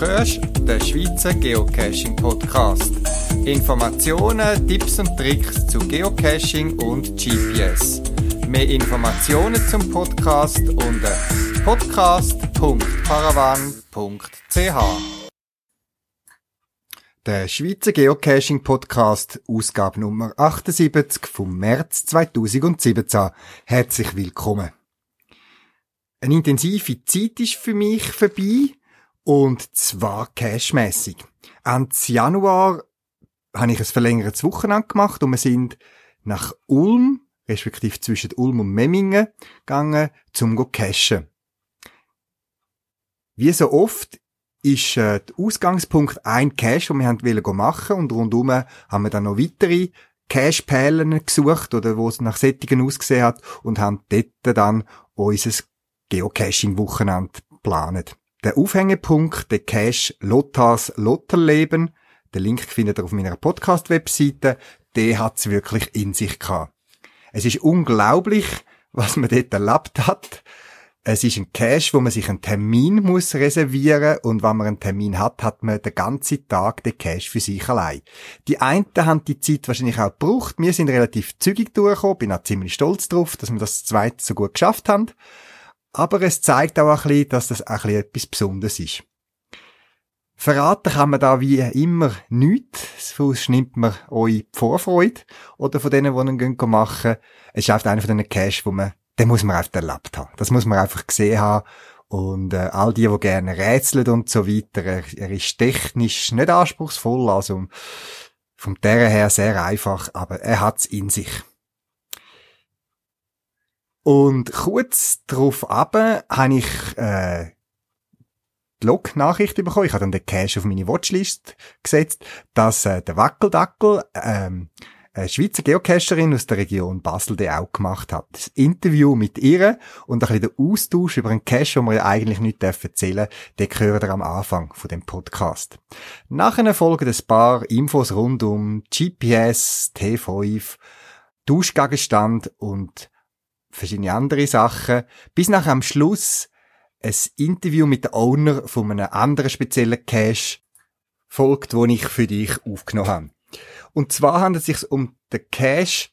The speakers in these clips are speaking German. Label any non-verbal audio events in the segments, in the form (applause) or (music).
hörst den Schweizer Geocaching Podcast. Informationen, Tipps und Tricks zu Geocaching und GPS. Mehr Informationen zum Podcast unter podcast.paravan.ch. Der Schweizer Geocaching Podcast, Ausgabe Nummer 78 vom März 2017. Herzlich willkommen. Eine intensive Zeit ist für mich vorbei und zwar cashmäßig. Ende Januar habe ich ein verlängertes Wochenende gemacht und wir sind nach Ulm, respektive zwischen Ulm und Memmingen, gegangen, zum go cashen. Wie so oft ist äh, der Ausgangspunkt ein Cache, den wir haben machen und rundum haben wir dann noch weitere Cache-Perlen gesucht oder wo es nach Sättigen ausgesehen hat und haben dort dann unser Geocaching-Wochenende geplant. Der Aufhängepunkt, der Cache Lothars Lotterleben, den Link findet ihr auf meiner Podcast-Webseite, der hat's wirklich in sich gehabt. Es ist unglaublich, was man dort erlebt hat. Es ist ein Cache, wo man sich einen Termin muss reservieren und wenn man einen Termin hat, hat man den ganzen Tag den Cache für sich allein. Die einen haben die Zeit wahrscheinlich auch gebraucht. Wir sind relativ zügig durchgekommen, bin auch ziemlich stolz drauf, dass wir das zweite so gut geschafft haben. Aber es zeigt auch ein bisschen, dass das ein bisschen etwas Besonderes ist. Verraten kann man da wie immer nichts, sonst nimmt man euch die Vorfreude oder von denen, die ihn machen Es ist einfach einer von diesen Cash, wo man, den muss man einfach erlebt haben. Das muss man einfach gesehen haben. Und äh, all die, die gerne rätseln und so weiter, er, er ist technisch nicht anspruchsvoll, also vom der her sehr einfach, aber er hat's in sich. Und kurz darauf ab habe ich äh, die Log-Nachricht bekommen. Ich habe dann den Cache auf meine Watchlist gesetzt, dass äh, der Wackeldackel ähm, eine Schweizer Geocacherin aus der Region Basel der auch gemacht hat. Das Interview mit ihr und ein bisschen der Austausch über einen Cache, den wir ja eigentlich nicht erzählen dürfen, den hören wir am Anfang von dem Podcast. Nachher folgen ein paar Infos rund um GPS, T5, Duschgegenstand und verschiedene andere Sachen, bis nach am Schluss ein Interview mit der Owner von einem anderen speziellen Cache folgt, wo ich für dich aufgenommen habe. Und zwar handelt es sich um den Cache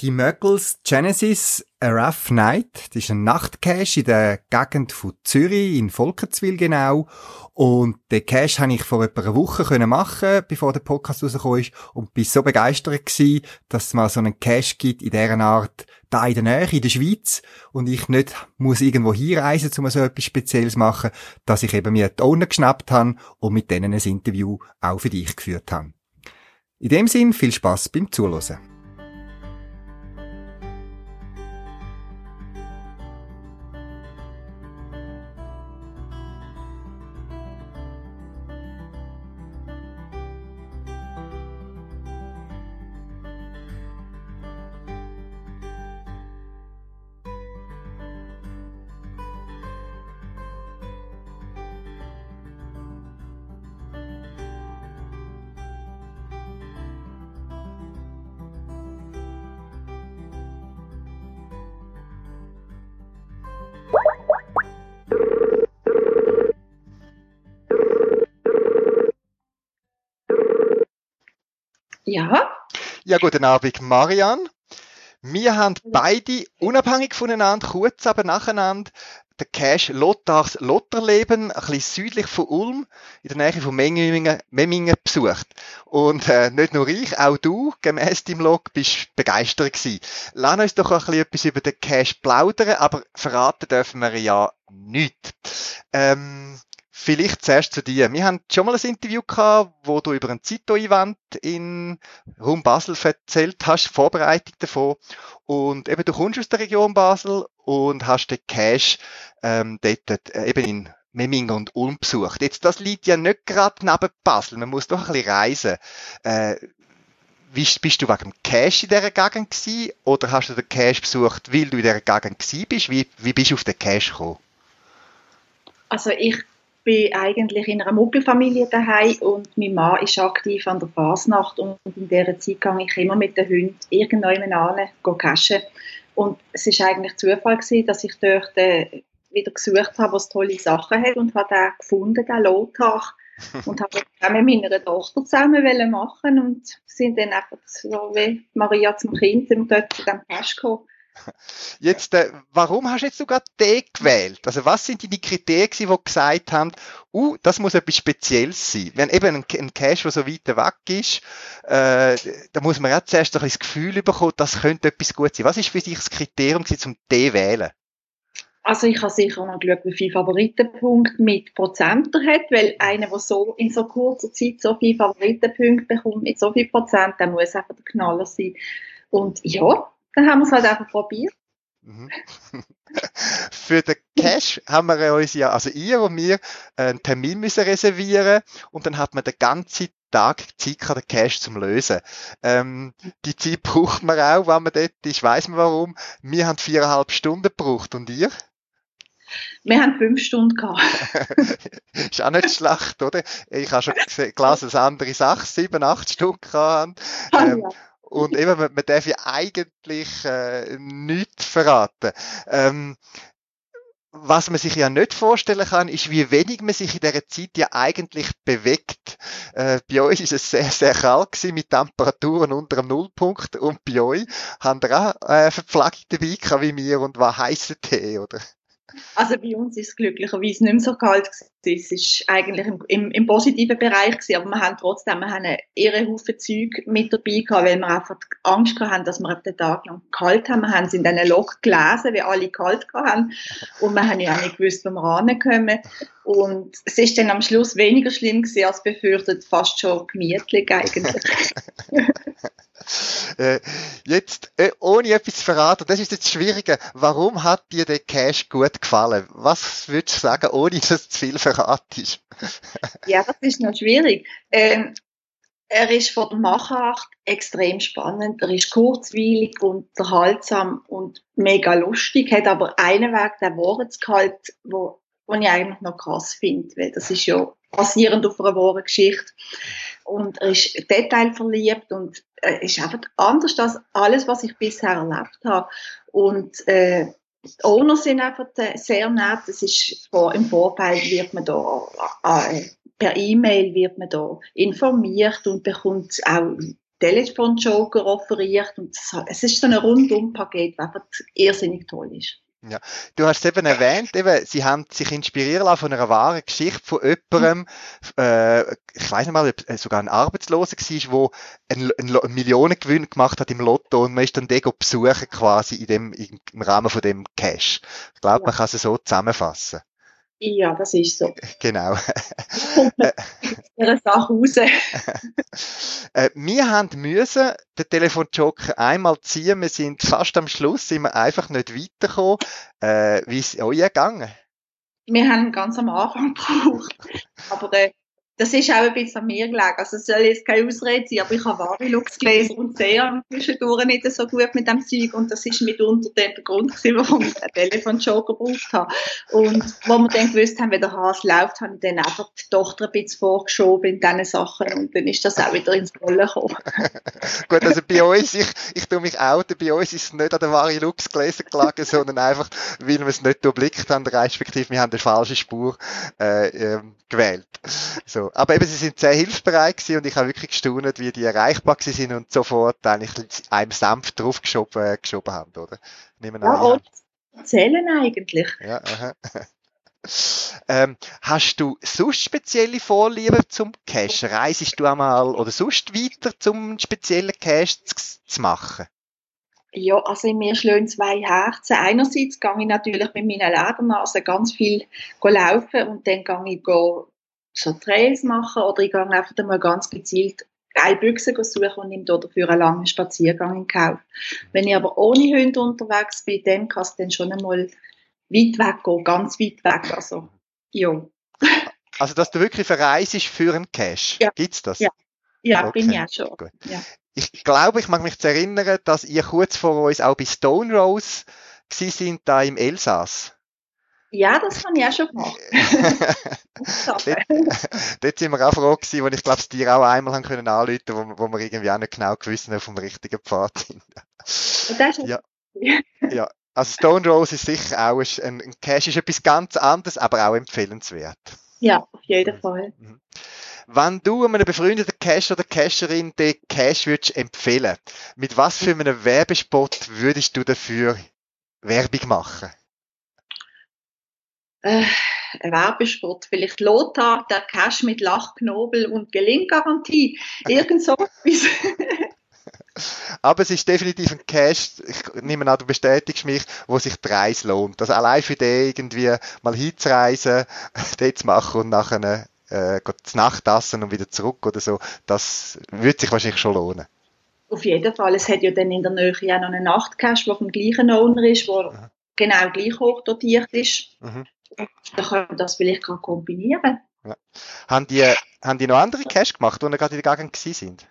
die Möggles Genesis A Rough Night, das ist ein Nachtcache in der Gegend von Zürich, in Volkertswil genau. Und den Cache habe ich vor etwa einer Woche können machen, bevor der Podcast rausgekommen ist. Und bin so begeistert gewesen, dass es mal so einen Cache gibt in dieser Art, da in der Nähe, in der Schweiz. Und ich nicht muss irgendwo hinreisen, um so etwas Spezielles machen, dass ich eben mir die Owner geschnappt habe und mit denen ein Interview auch für dich geführt habe. In dem Sinn, viel Spaß beim Zuhören. Ja, guten Abend, Marian. Wir haben beide unabhängig voneinander, kurz aber nacheinander, den Cache Lothars Lotterleben, ein bisschen südlich von Ulm, in der Nähe von Memmingen, Memmingen besucht. Und äh, nicht nur ich, auch du, gemäß deinem Log, bist begeistert gewesen. Lass uns doch ein bisschen etwas über den Cache plaudern, aber verraten dürfen wir ja nicht. Ähm, Vielleicht zuerst zu dir. Wir haben schon mal ein Interview gehabt, wo du über ein Zito-Event in Raum Basel erzählt hast, Vorbereitung davon. Und eben, du kommst aus der Region Basel und hast den Cash ähm, dort äh, eben in Memmingen und Ulm besucht. Jetzt, das liegt ja nicht gerade neben Basel. Man muss doch ein bisschen reisen. Äh, wie, bist du wegen dem Cash in dieser Gegend gewesen? Oder hast du den Cash besucht, weil du in dieser Gegend gewesen bist? Wie, wie bist du auf den Cash gekommen? Also ich bin eigentlich in einer Muggelfamilie daheim und mein Mann ist aktiv an der Fasnacht und in dieser Zeit gehe ich immer mit den Hunden irgendwann an, cashen. Und es ist eigentlich Zufall gewesen, dass ich dort äh, wieder gesucht habe, was tolle Sachen hat und habe den gefunden, den Lothar. (laughs) und habe das mit meiner Tochter zusammen machen und sind dann einfach so wie Maria zum Kind sind dort zu dem Cash gekommen. (laughs) Jetzt, äh, warum hast du jetzt sogar den gewählt? Also was sind die Kriterien, die gesagt haben, uh, das muss etwas Spezielles sein? Wenn eben ein, ein Cache, der so weit weg ist, äh, da muss man ja zuerst ein das Gefühl bekommen, das könnte etwas gut sein. Was ist für dich das Kriterium um den wählen? Also ich habe sicher noch geschaut, wie viele Favoritenpunkte mit Prozenter hat, weil einer, der so in so kurzer Zeit so viele Favoritenpunkte bekommt, mit so viel Prozent, der muss einfach der Knaller sein. Und ja, dann haben wir es halt einfach probiert. Mhm. (laughs) Für den Cash haben wir uns ja, also ihr und mir, einen Termin müssen reservieren und dann hat man den ganzen Tag Zeit den Cash zum Lösen. Ähm, die Zeit braucht man auch, wenn man dort ist, weiss man warum. Wir haben viereinhalb Stunden gebraucht und ihr? Wir haben fünf Stunden gehabt. (laughs) ist auch nicht schlecht, oder? Ich habe schon gelesen, dass andere sechs, sieben, acht Stunden hatten. Ah, ähm, ja. Und eben, man, man darf ja eigentlich äh, nichts verraten. Ähm, was man sich ja nicht vorstellen kann, ist, wie wenig man sich in dieser Zeit ja eigentlich bewegt. Äh, bei euch ist es sehr, sehr kalt gewesen, mit Temperaturen unter dem Nullpunkt und bei euch haben wir auch äh, Verpflegung dabei wie mir und war heißer Tee, oder? Also bei uns ist es glücklicherweise nicht mehr so kalt Es ist eigentlich im, im, im, positiven Bereich gewesen, aber wir haben trotzdem, wir haben irre Haufen Zeug mit dabei gehabt, weil wir einfach Angst hatten, dass wir den Tag lang kalt haben. Wir haben es in diesen Loch gelesen, wie alle kalt haben. Und wir haben ja auch nicht gewusst, wo wir rankommen. Und es ist dann am Schluss weniger schlimm gewesen, als befürchtet, fast schon gemütlich eigentlich. (laughs) Äh, jetzt, äh, ohne etwas zu verraten, das ist jetzt das Schwierige. Warum hat dir der Cash gut gefallen? Was würdest du sagen, ohne dass zu viel verratest? ja, das ist noch schwierig. Ähm, er ist von der Machart extrem spannend. Er ist kurzweilig, unterhaltsam und mega lustig. Hat aber einen Weg, der Wortgehalt, wo, wo ich eigentlich noch krass finde, weil das ist ja basierend auf einer wahren Geschichte. Und er ist detailverliebt und äh, ist einfach anders als alles, was ich bisher erlebt habe. Und äh, die Owner sind einfach sehr nett. Es ist vor, im Vorfeld wird man da äh, per E-Mail wird man da informiert und bekommt auch Telefonjoker offeriert und es ist so ein Rundum-Paket, was einfach irrsinnig toll ist. Ja, du hast es eben erwähnt, eben, sie haben sich inspirieren lassen von einer wahren Geschichte von jemandem, äh, ich weiß nicht mal, ob sogar ein Arbeitsloser war, der einen, einen Millionengewinn gemacht hat im Lotto und man ist dann den besuchen quasi in dem, im Rahmen von dem Cash. Ich glaube, ja. man kann es so zusammenfassen. Ja, das ist so. Genau. (laughs) Ihre Sache raus. (laughs) Äh, wir haben müssen den Telefonjoker einmal ziehen. Wir sind fast am Schluss, sind wir einfach nicht weitergekommen. Äh, wie ist es euch gegangen? Wir haben ganz am Anfang gebraucht. Aber äh, das ist auch ein bisschen an mir gelegen. Also es soll jetzt keine Ausrede sein, aber ich habe Varilux gelesen und sehe zwischendurch nicht so gut mit dem Zeug und das ist mitunter der Grund gewesen, warum ich einen Telefonjoker gebraucht habe. Und wo wir dann gewusst haben, wie der Hase läuft, habe ich dann einfach die Tochter ein bisschen vorgeschoben in diesen Sachen und dann ist das auch wieder ins Rollen gekommen. (laughs) gut, also bei uns, ich, ich tue mich outen, bei uns ist es nicht an der Varilux gelesen gelegen, sondern einfach, weil wir es nicht überblickt haben, respektive wir haben eine falsche Spur äh, äh, gewählt. So. Aber eben, sie sind sehr hilfsbereit gewesen und ich habe wirklich gestaunt, wie die erreichbar gewesen sind und sofort eigentlich einem sanft draufgeschoben äh, geschoben haben, oder? Nehmen ja, und zählen eigentlich. Ja, aha. Ähm, hast du sonst spezielle Vorlieben zum Cache? Reisest du einmal oder sonst weiter zum speziellen Cache zu, machen? Ja, also in mir schlagen zwei Herzen. Einerseits gehe ich natürlich mit meiner Ledernase ganz viel laufen und dann gehe ich so Trails machen oder ich gehe einfach mal ganz gezielt geile Büchse suchen und nehme dafür einen langen Spaziergang in Kauf. Wenn ich aber ohne Hunde unterwegs bin, dann kann es dann schon einmal weit weg gehen, ganz weit weg. Also, ja. (laughs) Also, dass du wirklich verreist für einen Cash. Ja. Gibt's das? Ja. Ja, okay. bin ich auch schon. Ja. Ich glaube, ich mag mich zu erinnern, dass ihr kurz vor uns auch bei Stone Rose gewesen sind, da im Elsass. Ja, das habe ich auch schon gemacht. (laughs) dort, (laughs) dort sind wir auch froh gewesen, wo ich glaube, es dir auch einmal haben können anrufen, wo, wo wir irgendwie auch nicht genau gewusst haben, auf dem richtigen Pfad sind. das ist ja. ja. Also Stone Rose ist sicher auch ein, ein Cache, ist etwas ganz anderes, aber auch empfehlenswert. Ja, auf jeden Fall. Mhm. Wenn du einem befreundeten Cacher oder Cacherin den Cache würdest empfehlen, mit was für einem Werbespot würdest du dafür Werbung machen? Äh, ein Werbespot, vielleicht Lothar, der Cash mit Lachknobel und Gelinggarantie. Irgend so etwas. (laughs) Aber es ist definitiv ein Cash, ich nehme an, du bestätigst mich, wo sich die Reise lohnt. Also allein für den irgendwie mal hinzureisen, (laughs) dort zu machen und nachher äh, zu Nacht essen und wieder zurück oder so, das würde sich wahrscheinlich schon lohnen. Auf jeden Fall. Es hat ja dann in der Nähe auch noch einen Nachtcache, der vom gleichen Owner ist, der mhm. genau gleich hoch dotiert ist. Mhm. Dann können wir das vielleicht kombinieren. Ja. Haben, die, haben die noch andere Cache gemacht, die gerade in der Gegend sind?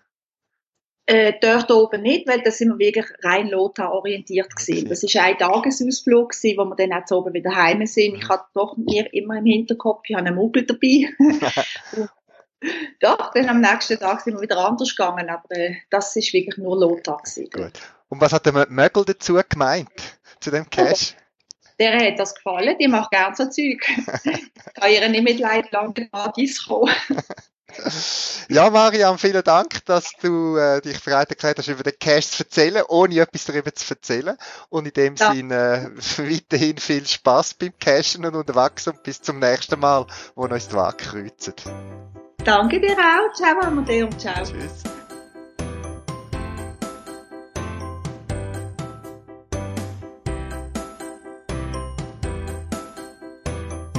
Äh, dort oben nicht, weil da sind wir wirklich rein Lothar orientiert. Okay. Das ist ein Tagesausflug gewesen, wo wir dann auch oben wieder heim sind. Mhm. Ich hatte doch mir immer im Hinterkopf, ich habe einen Muggel dabei. (laughs) doch, dann am nächsten Tag sind wir wieder anders gegangen, aber äh, das ist wirklich nur Lothar gewesen. Gut. Und was hat der Mögel dazu gemeint, zu dem Cash? (laughs) der hat das gefallen, die macht gerne so Zeug. (laughs) ich kann ihr nicht mit Leid lange gratis kommen. Ja, Mariam, vielen Dank, dass du äh, dich bereit erklärt hast, über den Cash zu erzählen, ohne etwas darüber zu erzählen. Und in dem ja. Sinne äh, weiterhin viel Spaß beim Cashen und unterwegs und bis zum nächsten Mal, wo uns die Waage kreuzen. Danke dir auch. Ciao, Amadeo. Ciao. Tschüss.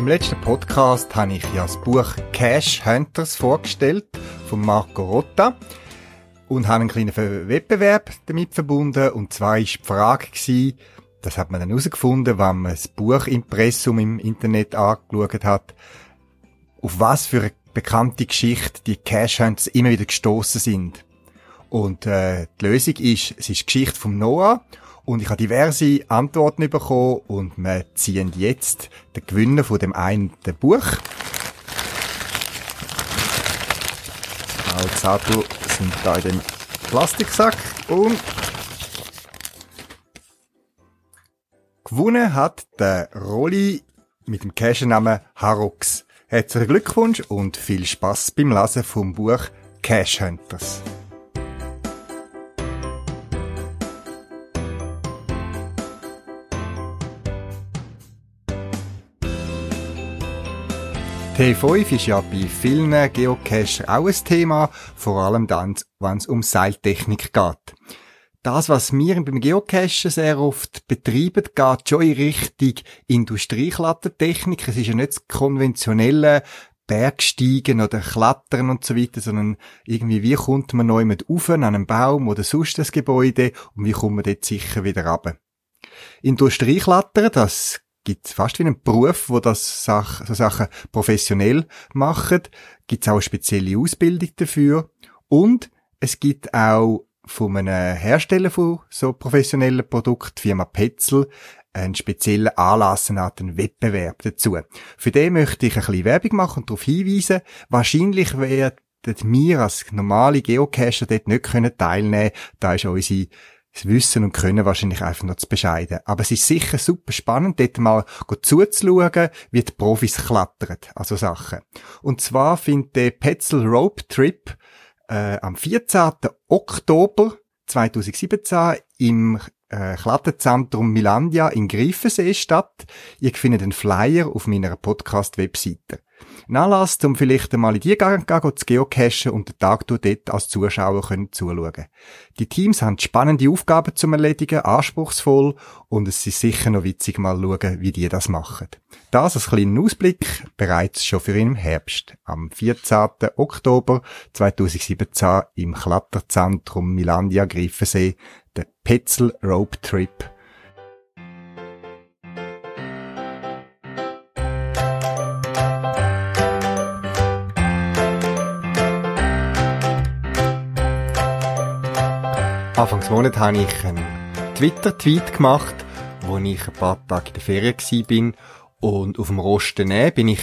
Im letzten Podcast habe ich ja das Buch Cash Hunters vorgestellt von Marco Rotta und habe einen kleinen Wettbewerb damit verbunden. Und zwar war die Frage gewesen, das hat man dann herausgefunden, wenn man das Buchimpressum im Internet angeschaut hat, auf was für eine bekannte Geschichte die Cash Hunters immer wieder gestoßen sind. Und äh, die Lösung ist, es ist die Geschichte von Noah und ich habe diverse Antworten bekommen und wir ziehen jetzt den Gewinner von dem einen Buch. Alle Zettel sind da in dem Plastiksack und gewonnen hat der Rolli mit dem Cash-Namen Harrox. Herzlichen Glückwunsch und viel Spaß beim Lesen vom Buch Cash Hunters. T5 ist ja bei vielen Geocacher auch ein Thema, vor allem dann, wenn es um Seiltechnik geht. Das, was wir beim Geocachen sehr oft betreiben, geht schon in Richtung Industrieklettertechnik. Es ist ja nicht das konventionelle Bergsteigen oder Klettern und so weiter, sondern irgendwie, wie kommt man neu mit auf an einem Baum oder sonst das Gebäude und wie kommt man dort sicher wieder runter. Industrieklettern, das gibt fast wie einen Beruf, wo das Sach so Sachen professionell machen. Gibt es auch eine spezielle Ausbildung dafür. Und es gibt auch von einem Hersteller von so professionellen Produkten, Firma Petzel, einen speziellen Anlass, einen Wettbewerb dazu. Für den möchte ich ein bisschen Werbung machen und darauf hinweisen, wahrscheinlich werden wir als normale Geocacher dort nicht teilnehmen können. Da ist unsere das Wissen und Können wahrscheinlich einfach noch zu bescheiden. Aber es ist sicher super spannend, dort mal zuzuschauen, wie die Profis klettern, also Sachen. Und zwar findet der Petzl Rope Trip äh, am 14. Oktober 2017 im äh, Kletterzentrum Milandia in Greifensee statt. Ihr findet den Flyer auf meiner Podcast-Webseite. Anlass, um vielleicht einmal in die Gegend zu geocachen und den Tag dort als Zuschauer können zuschauen. Die Teams haben spannende Aufgaben zum Erledigen, anspruchsvoll und es ist sicher noch witzig mal schauen, wie die das machen. Das als kleinen Ausblick bereits schon für im Herbst. Am 14. Oktober 2017 im Kletterzentrum Milandia Griffensee, der Petzel Rope Trip Anfangs Monat habe ich einen Twitter-Tweet gemacht, wo ich ein paar Tage in der Ferien war. Und auf dem Rosten bin ich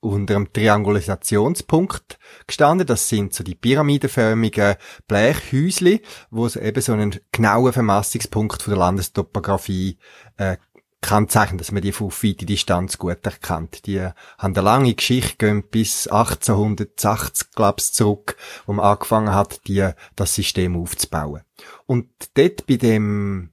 unter dem Triangulationspunkt gestanden. Das sind so die pyramidenförmigen Blechhäusli, wo es eben so einen genauen Vermassungspunkt von der Landestopographie äh, kann zeichnen, dass man die auf weite Distanz gut erkennt. Die haben eine lange Geschichte, gehen bis 1880, glaube ich, zurück, wo man angefangen hat, die, das System aufzubauen. Und dort bei dem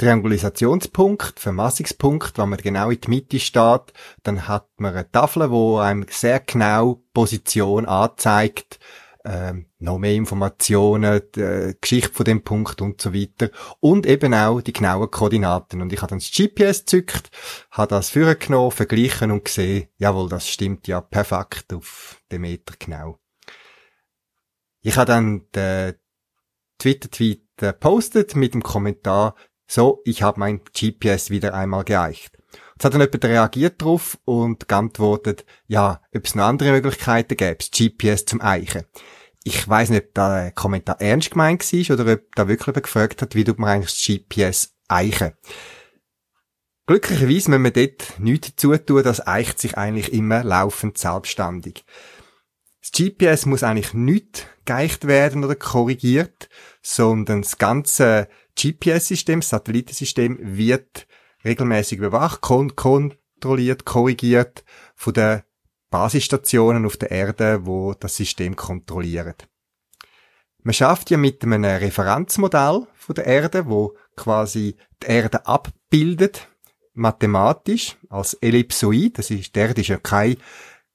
Triangulationspunkt, Vermassungspunkt, wenn man genau in die Mitte steht, dann hat man eine Tafel, wo einem sehr genau Position anzeigt, ähm, noch mehr Informationen, die äh, Geschichte von dem Punkt und so weiter. Und eben auch die genauen Koordinaten. Und ich habe dann das GPS gezückt, habe das vorgenommen, verglichen und gesehen, jawohl, das stimmt ja perfekt auf den Meter genau. Ich habe dann den Twitter-Tweet gepostet mit dem Kommentar, so, ich habe mein GPS wieder einmal geeicht. Jetzt hat dann jemand reagiert darauf und geantwortet, ja, ob es noch andere Möglichkeiten gäbe, das GPS zum Eichen. Ich weiß nicht, ob der Kommentar ernst gemeint war oder ob da wirklich jemand gefragt hat, wie tut man eigentlich das GPS eichen. Glücklicherweise müssen wir dort nichts dazu tun, das eicht sich eigentlich immer laufend selbstständig. Das GPS muss eigentlich nicht geeicht werden oder korrigiert, sondern das ganze GPS-System, das Satellitensystem wird regelmäßig überwacht, kon kontrolliert, korrigiert von den Basisstationen auf der Erde, wo das System kontrollieren. Man schafft ja mit einem Referenzmodell von der Erde, wo quasi die Erde abbildet, mathematisch, als Ellipsoid. Das ist, die Erde ist ja keine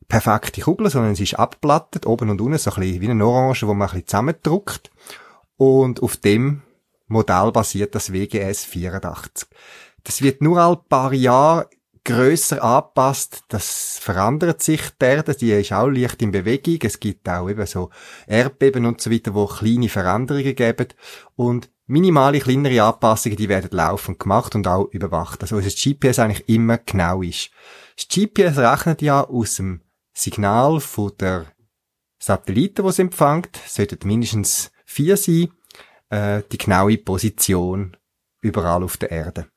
perfekte Kugel, sondern sie ist abplattet, oben und unten, so ein bisschen wie eine Orange, wo man ein bisschen zusammendruckt. Und auf dem Modell basiert das WGS 84. Das wird nur all paar Jahre grösser angepasst. Das verändert sich die Erde, die ist auch leicht in Bewegung. Es gibt auch eben so Erdbeben und so weiter, wo kleine Veränderungen geben. Und minimale, kleinere Anpassungen, die werden laufend gemacht und auch überwacht. Also, dass das GPS eigentlich immer genau ist. Das GPS rechnet ja aus dem Signal von der Satelliten, die es empfängt, sollten mindestens vier sein, äh, die genaue Position überall auf der Erde.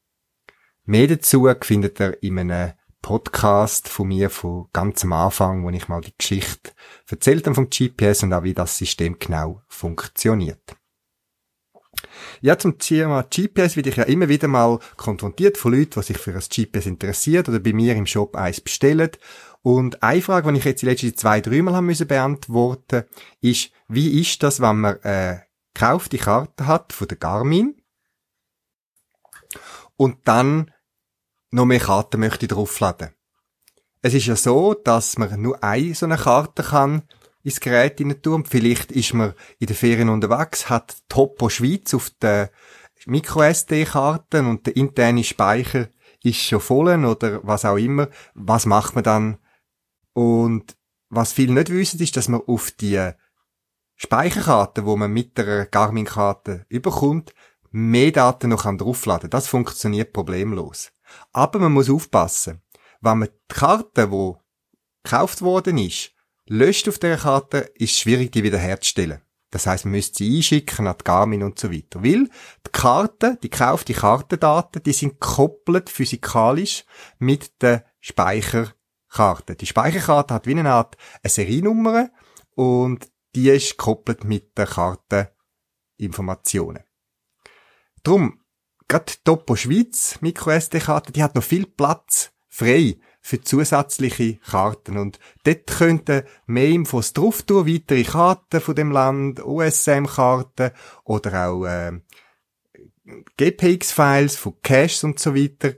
Mehr dazu findet ihr in einem Podcast von mir von ganz am Anfang, wo ich mal die Geschichte erzählt habe vom GPS und auch wie das System genau funktioniert. Ja, zum Thema GPS werde ich ja immer wieder mal konfrontiert von Leuten, die sich für ein GPS interessiert oder bei mir im Shop eins bestellen. Und eine Frage, die ich jetzt die letzten zwei, drei Mal haben müssen beantworten, ist, wie ist das, wenn man äh, gekaufte Karte hat von der Garmin und dann noch mehr Karten möchte draufladen. Es ist ja so, dass man nur eine so eine Karte kann ins Gerät rein tun. Vielleicht ist man in den Ferien unterwegs, hat Topo Schweiz auf der Micro-SD-Karten und der interne Speicher ist schon voll oder was auch immer. Was macht man dann? Und was viele nicht wissen, ist, dass man auf die Speicherkarte, wo man mit der Garmin-Karte überkommt, mehr Daten noch draufladen. Das funktioniert problemlos. Aber man muss aufpassen. Wenn man die Karte, die gekauft worden ist, löscht auf der Karte, ist es schwierig, die wiederherzustellen. Das heißt, man müsste sie einschicken an die Garmin und so weiter. Weil die Karte, die gekaufte Kartendaten, die sind koppelt physikalisch mit der Speicherkarte. Die Speicherkarte hat wie eine Art eine Seriennummer und die ist gekoppelt mit der Karteninformationen. Drum, gerade Topo Schweiz MicroSD-Karte, die hat noch viel Platz frei für zusätzliche Karten. Und dort könnten mehr Infos drauf tun, weitere Karten von dem Land, OSM-Karten oder auch äh, GPX-Files von Caches und so weiter.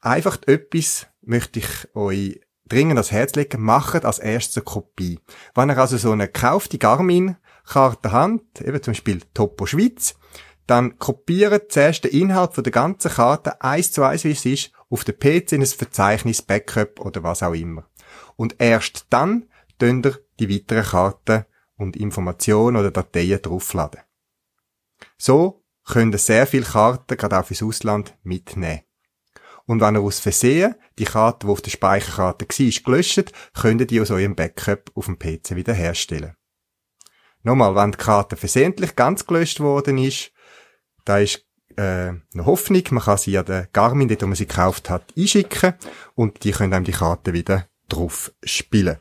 Einfach etwas möchte ich euch dringend ans Herz legen, macht als erste Kopie. Wenn ihr also so eine gekaufte Garmin-Karte habt, eben zum Beispiel Topo Schweiz, dann kopiert zuerst den Inhalt von der ganzen Karte eins zu eins, wie es ist, auf den PC in ein Verzeichnis, Backup oder was auch immer. Und erst dann könnt ihr die weiteren Karten und Informationen oder Dateien draufladen. So könnt ihr sehr viele Karten, gerade auch fürs Ausland, mitnehmen. Und wenn ihr aus Versehen die Karte, die auf der Speicherkarte war, gelöscht, könnt ihr die aus eurem Backup auf dem PC wiederherstellen. Nochmal, wenn die Karte versehentlich ganz gelöscht worden ist, da ist äh, eine Hoffnung, man kann sie an den Garmin, dort wo man sie gekauft hat, einschicken und die können einem die Karte wieder drauf spielen.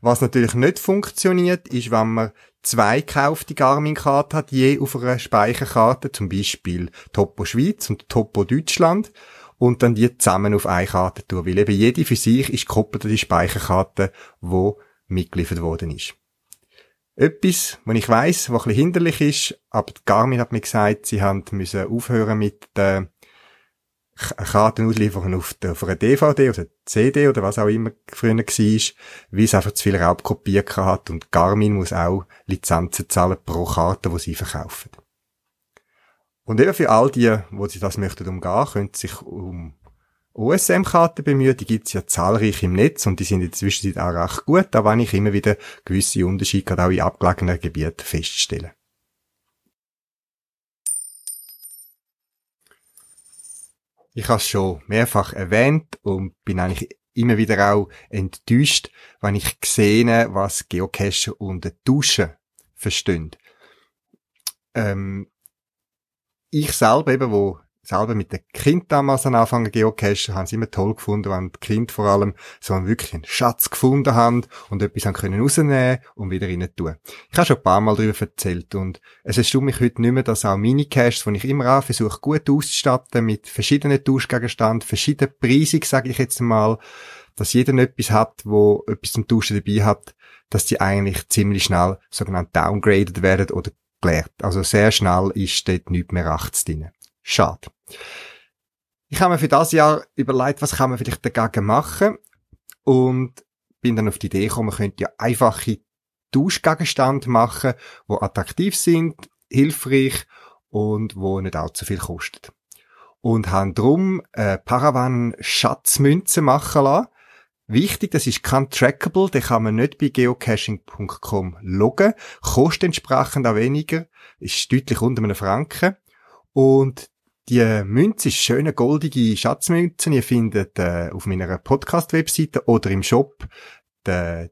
Was natürlich nicht funktioniert, ist, wenn man zwei gekaufte Garmin-Karten hat, je auf einer Speicherkarte, zum Beispiel Topo Schweiz und Topo Deutschland, und dann die zusammen auf eine Karte tun, weil eben jede für sich ist gekoppelt an die Speicherkarte, wo mitgeliefert worden ist. Etwas, was ich weiss, was ein bisschen hinderlich ist, aber Garmin hat mir gesagt, sie haben müssen aufhören mit der Karten ausliefern auf, der, auf einer DVD oder CD oder was auch immer früher war, weil es einfach zu viel Raubkopien hat und Garmin muss auch Lizenzen zahlen pro Karte, die sie verkaufen. Und eben für all die, wo sie das möchten umgehen, können sich um OSM-Karten bemühen. Die gibt's ja zahlreich im Netz und die sind in der Zwischenzeit auch recht gut, da wenn ich immer wieder gewisse Unterschiede gerade auch in abgelegenen Gebieten feststellen. Ich habe es schon mehrfach erwähnt und bin eigentlich immer wieder auch enttäuscht, wenn ich sehe, was Geocache unter Duschen verstehen. Ähm, ich selber eben, wo selber mit den Kind damals an anfangen geocachen, haben sie immer toll gefunden, wenn die Kinder vor allem so einen wirklich einen Schatz gefunden haben und etwas haben können rausnehmen und wieder rein tun. Ich habe schon ein paar Mal darüber erzählt und es erstaunt mich heute nicht mehr, dass auch Mini-Caches, die ich immer auch versuche gut auszustatten, mit verschiedenen Tauschgegenständen, verschiedenen Preisig, sage ich jetzt mal, dass jeder etwas hat, wo etwas zum Tauschen dabei hat, dass die eigentlich ziemlich schnell sogenannt downgraded werden oder geleert. Also sehr schnell ist dort nichts mehr rechts drin. Schade. Ich habe mir für das Jahr überlegt, was kann man vielleicht dagegen machen und bin dann auf die Idee gekommen, man könnte ja einfache Tauschgegenstände machen, wo attraktiv sind, hilfreich und wo nicht allzu viel kostet. Und haben drum äh, Paravan Schatzmünze machen lassen. Wichtig, das ist kein Trackable, den kann man nicht bei geocaching.com loggen, kostet entsprechend auch weniger, ist deutlich unter einem Franken. Und die Münze ist schöne goldige Schatzmünze. Ihr findet äh, auf meiner Podcast-Webseite oder im Shop das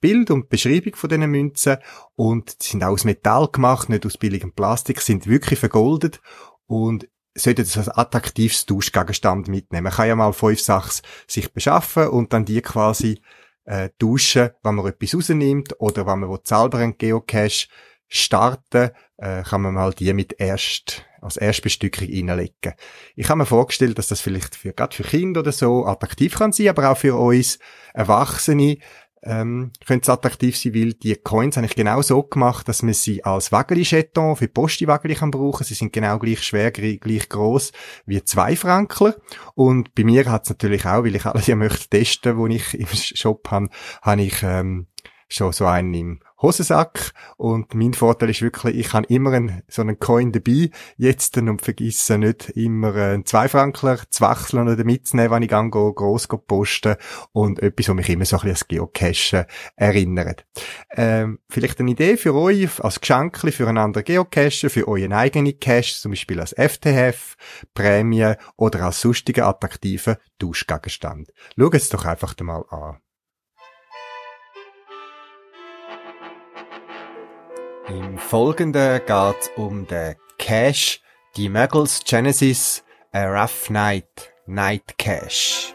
Bild und die Beschreibung von diesen Münzen. Und sie sind auch aus Metall gemacht, nicht aus billigem Plastik, sind wirklich vergoldet und sollten das als attraktives Tauschgegenstand mitnehmen. Man kann ja mal fünf Sachen sich beschaffen und dann die quasi äh, tauschen, wenn man etwas rausnimmt oder wenn man selber einen Geocache starten, äh, kann man mal die mit erst als Erstbestückung reinlegen. Ich habe mir vorgestellt, dass das vielleicht für, gerade für Kinder oder so attraktiv kann sein, aber auch für uns Erwachsene ähm, könnte es attraktiv sein, weil die Coins habe ich genau so gemacht, dass man sie als Wageli-Jeton für Posti-Wageli kann brauchen. Sie sind genau gleich schwer, gleich groß wie zwei Frankler. Und bei mir hat es natürlich auch, weil ich alles (laughs) ja möchte testen, wo ich im Shop habe, habe ich ähm, schon so einen im Hosensack. Und mein Vorteil ist wirklich, ich habe immer einen, so einen Coin dabei, jetzt und vergesse nicht immer einen Zweifrankler zu wechseln oder mitzunehmen, wenn ich angehe, gross posten und etwas, was mich immer so ein bisschen an Geocachen erinnert. Ähm, vielleicht eine Idee für euch als Geschenk für einen anderen Geocache, für euren eigenen Cache, zum Beispiel als FTF, Prämie oder als sonstigen attraktiven Tauschgegenstand. Schaut es doch einfach mal an. Im Folgenden geht es um den Cache, die Muggles Genesis A Rough Night, Night Cache.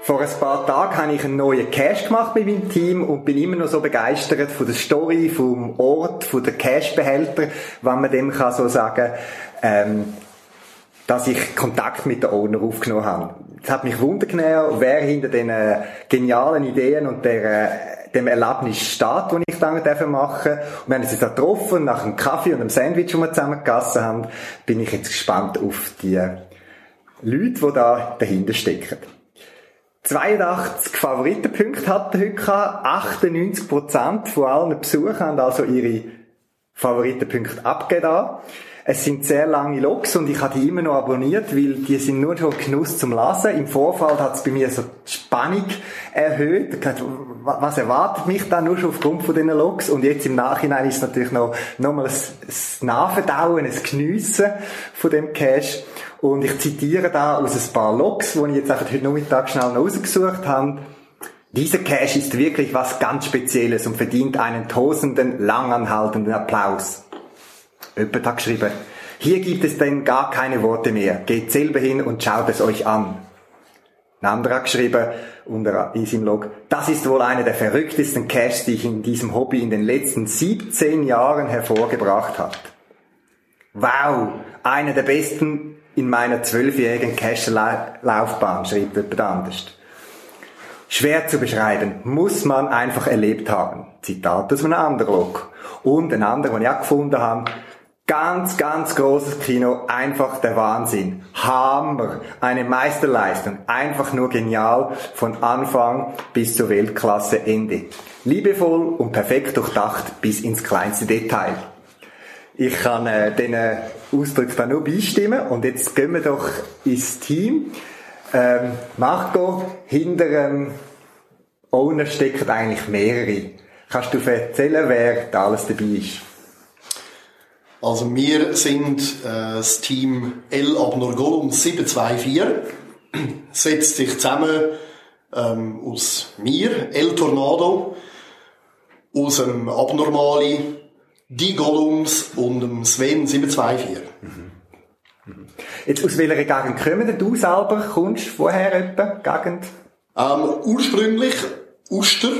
Vor ein paar Tagen habe ich einen neuen Cache gemacht mit meinem Team und bin immer noch so begeistert von der Story, vom Ort, von der Cache-Behälter, wenn man dem kann so sagen, ähm, dass ich Kontakt mit der Owner aufgenommen habe. Es hat mich wundergenommen, wer hinter den genialen Ideen und der dem Erlebnis steht, das ich dann machen darf. Und wir haben uns da getroffen, nach einem Kaffee und einem Sandwich, das wir zusammen gegessen haben, bin ich jetzt gespannt auf die Leute, die da dahinter stecken. 82 Favoritenpunkte hat er heute 98% von allen Besuchern haben also ihre Favoritenpunkte abgegeben. Es sind sehr lange Logs und ich habe die immer noch abonniert, weil die sind nur schon Genuss zum Lesen. Im Vorfall hat es bei mir so die Spannung erhöht. Was erwartet mich da nur schon aufgrund von diesen Logs? Und jetzt im Nachhinein ist es natürlich noch, nochmal ein, ein Nachverdauen, ein Geniessen von dem Cache. Und ich zitiere da aus ein paar Logs, die ich jetzt einfach heute Nachmittag schnell noch rausgesucht habe. Dieser Cache ist wirklich was ganz Spezielles und verdient einen tosenden, langanhaltenden Applaus. Jemand hat geschrieben, hier gibt es denn gar keine Worte mehr. Geht selber hin und schaut es euch an. Ein anderer hat geschrieben, unter in seinem Log, das ist wohl eine der verrücktesten Caches, die ich in diesem Hobby in den letzten 17 Jahren hervorgebracht habe. Wow, eine der besten in meiner zwölfjährigen Cache-Laufbahn, schrieb jemand anders. Schwer zu beschreiben, muss man einfach erlebt haben. Zitat aus einem anderen Log. Und ein anderer, den ich auch gefunden habe, Ganz, ganz großes Kino, einfach der Wahnsinn. Hammer, eine Meisterleistung, einfach nur genial von Anfang bis zur Weltklasse Ende. Liebevoll und perfekt durchdacht bis ins kleinste Detail. Ich kann äh, den Ausdruck da nur beistimmen und jetzt gehen wir doch ins Team. Ähm, Marco, hinter dem Owner stecken eigentlich mehrere. Kannst du erzählen, wer da alles dabei ist? Also wir sind äh, das Team El Abnorgolum 724. Setzt sich zusammen ähm, aus mir, El Tornado, aus dem Abnormali, die Gollums und dem Sven 724. Jetzt aus welcher Gegend kommen du selber? Kommst du woher etwa? Gegend? Ähm, ursprünglich Uster,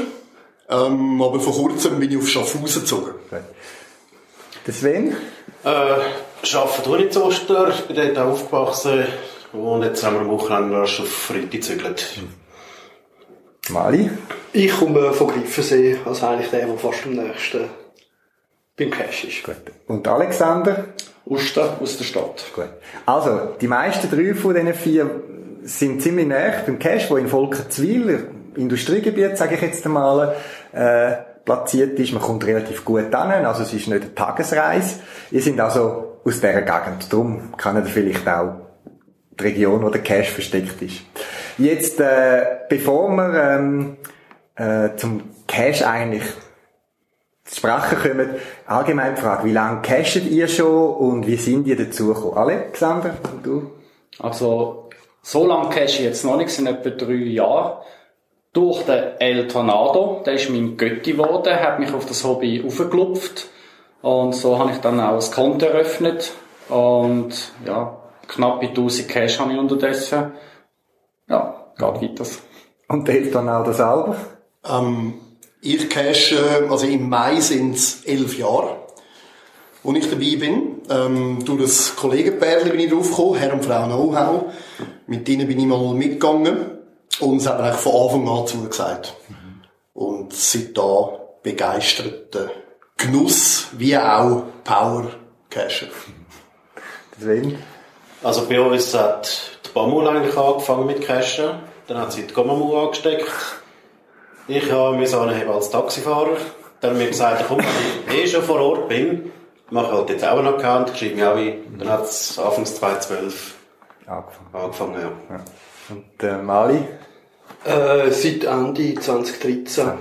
ähm, aber vor kurzem bin ich auf Schaffhausen gezogen. Der Sven? Äh, arbeite tue ich zu Oster, bin dort aufgewachsen und jetzt haben wir am Wochenende erst auf Fritti gezügelt. Mali? Ich komme von Griffensee, also eigentlich der, der fast am nächsten beim Cash ist. Gut. Und Alexander? Uster aus der Stadt. Gut. Also, die meisten drei von diesen vier sind ziemlich nah beim Cash, wo in Volkenzwil, Industriegebiet, sage ich jetzt einmal, äh, platziert ist. Man kommt relativ gut an, also es ist nicht eine Tagesreise. Ihr sind also aus dieser Gegend. Darum kann ihr vielleicht auch die Region, wo der Cash versteckt ist. Jetzt, äh, bevor wir ähm, äh, zum Cash eigentlich zu sprechen kommen, allgemein die Frage, wie lange cashet ihr schon und wie sind ihr dazu gekommen? Alexander, du? Also, so lange cache ich jetzt noch nicht, sind etwa drei Jahre durch den El Tornado, der ist mein Götti geworden, hat mich auf das Hobby aufgeklopft und so habe ich dann auch das Konto eröffnet und ja, knapp 1000 Cash habe ich unterdessen. Ja, geht weiter. Und der El Tornado selber? Ähm, ich cache, also im Mai sind es elf Jahre, wo ich dabei bin. Ähm, durch das Kollegenpärchen bin ich draufgekommen, Herr und Frau Know-how. Mit ihnen bin ich mal mitgegangen. Und es hat eigentlich von Anfang an zugesagt. Mhm. Und seit da begeisterter Genuss, wie auch Power Cashen. Deswegen? Also bei uns hat die Bamul eigentlich angefangen mit Cashen. Dann hat sie die Gomamu angesteckt. Ich habe mich anheben als Taxifahrer. Dann haben wir gesagt, komm, wenn ich eh schon vor Ort bin, mache halt jetzt auch einen Account, schreibe mich auch ein. Dann hat es Anfangs 2012 angefangen. angefangen ja. ja. Und äh, Mali? Äh, seit Ende 2013. Ja.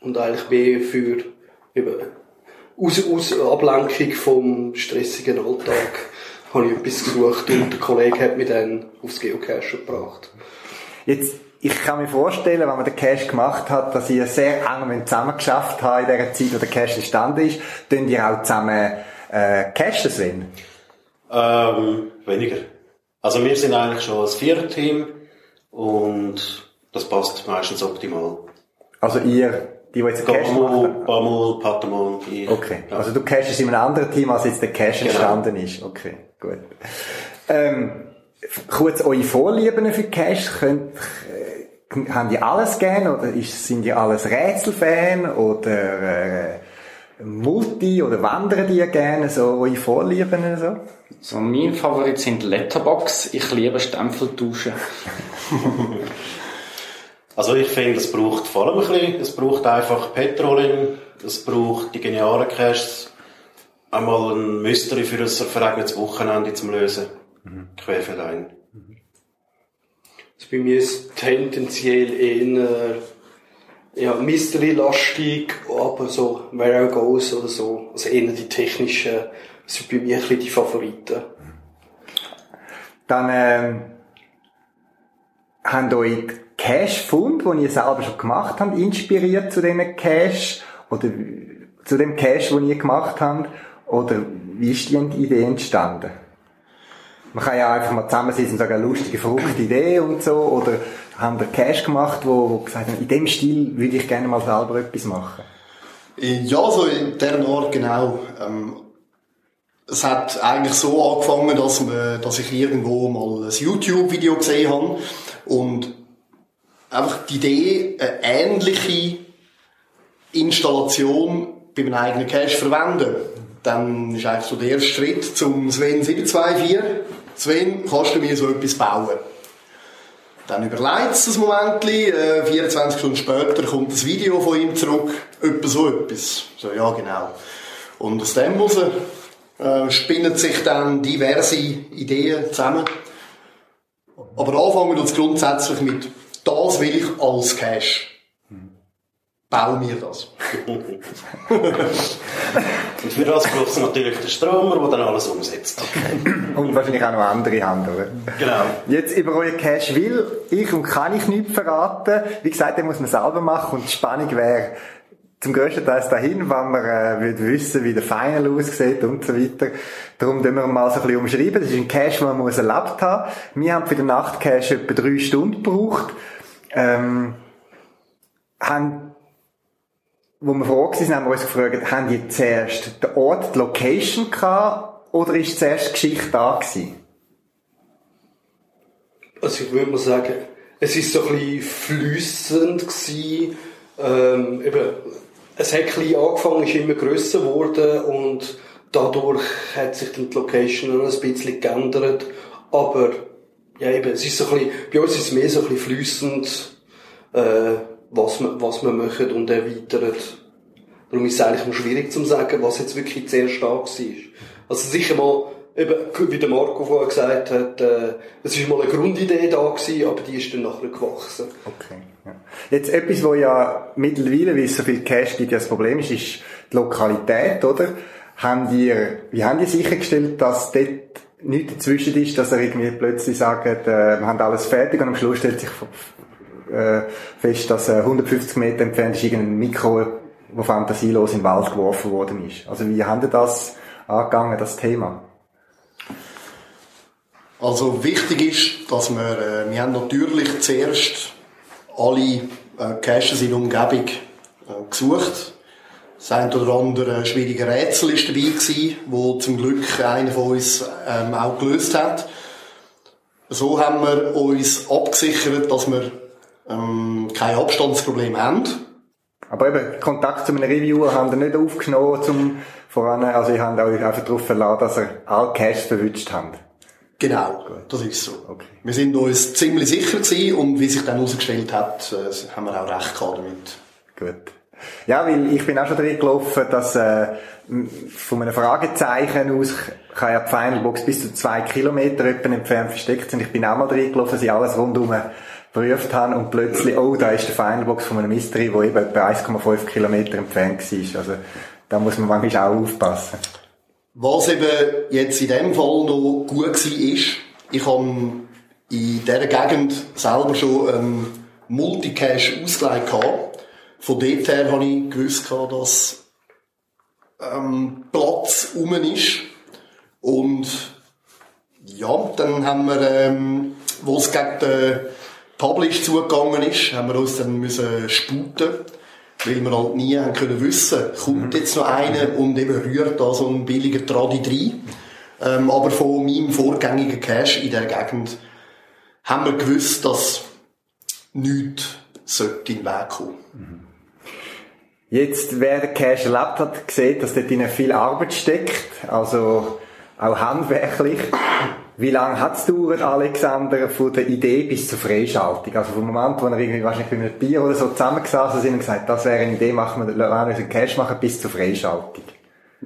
Und eigentlich mehr für eben, aus, aus Ablenkung vom stressigen Alltag (laughs) habe ich etwas gesucht und der Kollege hat mich dann aufs Geocache gebracht. Jetzt, ich kann mir vorstellen, wenn man den Cache gemacht hat, dass ihr sehr eng zusammen geschafft habt in der Zeit, wo der Cache entstanden ist. Tun ihr auch zusammen äh, cachen, Sven? Ähm, weniger. Also wir sind eigentlich schon ein Vierteam und das passt meistens optimal. Also ihr, die, die jetzt Cache machen? Bamul, Patamon, ich. Okay. Ja. Also du cashest in einem anderen Team, als jetzt der Cache Genau. entstanden ist. Okay, gut. Ähm, kurz eure Vorlieben für Cache. Könnt, äh, haben die alles gern oder ist, sind die alles Rätselfan oder äh, Multi oder wandern die gerne so eure Vorlieben so? So, mein Favorit sind Letterbox. Ich liebe Stempeltauschen. (laughs) Also ich finde, es braucht vor allem ein bisschen, es braucht einfach Petroling, es braucht die genialen Caches, einmal ein Mystery für ein verregnetes Wochenende zum Lösen. Querfeldein. Also bei mir ist es tendenziell eher ja, Mystery-lastig, aber so Where I Goes oder so. Also eher die technischen sind bei mir ein die Favoriten. Dann ähm, haben euch die Cache-Fund, die ihr selber schon gemacht habt, inspiriert zu diesen Cache oder zu dem Cache, den ihr gemacht habt? Oder wie ist die Idee entstanden? Man kann ja einfach mal zusammensitzen und sagen, lustige, verrückte Idee und so, oder haben wir Cash gemacht, wo, gesagt haben, in dem Stil würde ich gerne mal selber etwas machen? Ja, so in der Art, genau. Ähm, es hat eigentlich so angefangen, dass, man, dass ich irgendwo mal ein YouTube-Video gesehen habe und einfach die Idee, eine ähnliche Installation bei meinem eigenen Cache verwenden. Dann ist eigentlich so der erste Schritt zum Sven 724. Sven, kannst du mir so etwas bauen? Dann überlegt es ein Moment, äh, 24 Stunden später kommt das Video von ihm zurück, etwa so etwas. So, ja, genau. Und aus dem raus äh, spinnen sich dann diverse Ideen zusammen. Aber anfangen wir uns grundsätzlich mit, das will ich als Cache. Bau mir das. (laughs) Und für das braucht es natürlich den Stromer, der dann alles umsetzt. Und wahrscheinlich auch noch andere oder? Genau. Jetzt über euer Cash will ich und kann ich nicht verraten. Wie gesagt, den muss man selber machen und die Spannung wäre zum grössten Teil dahin, wenn man äh, will wissen, wie der Final aussieht und so weiter. Darum tun wir mal so ein bisschen umschreiben. Das ist ein Cache, den man muss erlebt haben. Wir haben für den Nachtcache etwa drei Stunden gebraucht. Ähm, haben wo wir froh waren, haben wir uns gefragt, haben die zuerst den Ort, die Location gehabt, oder ist zuerst die Geschichte da gewesen? Also ich würde mal sagen, es ist so ein bisschen flüssend gewesen. Ähm, eben, es hat klein angefangen, ist immer grösser geworden und dadurch hat sich dann die Location noch ein bisschen geändert. Aber, ja eben, es ist so ein bisschen, bei uns ist es mehr so ein bisschen flüssend, äh, was wir, was wir machen und erweitern. Darum ist es eigentlich schwierig zu sagen, was jetzt wirklich sehr stark war. Also sicher mal, eben, wie der Marco vorher gesagt hat, äh, es ist mal eine Grundidee da gewesen, aber die ist dann nachher gewachsen. Okay. Ja. Jetzt etwas, wo ja mittlerweile, wie es so viel Cash gibt, ja das Problem ist, ist die Lokalität, oder? Haben die, wie haben die sichergestellt, dass dort nichts dazwischen ist, dass er irgendwie plötzlich sagt, äh, wir haben alles fertig und am Schluss stellt sich äh, fest, dass äh, 150 Meter entfernt ist irgendein Mikro, wo fantasielos in den Wald geworfen worden ist. Also wie haben Sie das angegangen, das Thema? Also wichtig ist, dass wir, äh, wir haben natürlich zuerst alle äh, Caches in der Umgebung äh, gesucht. Das ein oder andere schwierige Rätsel ist dabei gewesen, wo zum Glück einer von uns ähm, auch gelöst hat. So haben wir uns abgesichert, dass wir ähm, kein Abstandsproblem haben. Aber eben, Kontakt zu einem Reviewer haben wir nicht aufgenommen, zum voran, also ihr habt euch einfach darauf verlassen, dass ihr alle Caches verwünscht habt. Genau, das ist so. Okay. Wir sind uns ziemlich sicher gewesen und wie sich dann herausgestellt hat, äh, haben wir auch recht gehabt damit. Gut. Ja, weil ich bin auch schon drin gelaufen, dass äh, von einem Fragezeichen aus kann ja die Finalbox bis zu zwei Kilometer etwa entfernt versteckt sein. Ich bin auch mal drin gelaufen, sie alles rundum geprüft haben und plötzlich, oh, da ist der Finalbox von einem Mystery, wo eben etwa 1,5 Kilometer entfernt war. Also da muss man manchmal auch aufpassen. Was eben jetzt in dem Fall noch gut war, ist, ich habe in dieser Gegend selber schon einen Multicache ausgelegt gehabt. Von dort her habe ich gewusst, dass ähm, Platz rum ist. Und ja, dann haben wir, ähm, wo es gegen den Publish zugegangen ist, haben wir uns dann müssen sputen weil wir halt nie haben können wissen, kommt jetzt noch einer und eben rührt da so ein billiger Tradi rein. Ähm, aber von meinem vorgängigen Cache in der Gegend haben wir gewusst, dass nichts sollte in den Weg kommen. Jetzt, wer Cache erlebt hat, sieht, dass dort viel Arbeit steckt, also auch handwerklich. Wie lange hat es gedauert, Alexander, von der Idee bis zur Freischaltung? Also vom Moment, wo wir irgendwie wahrscheinlich bei einem Bier oder so zusammengesessen sind und gesagt, das wäre eine Idee, machen wir, lassen wir unseren Cash machen, bis zur Freischaltung.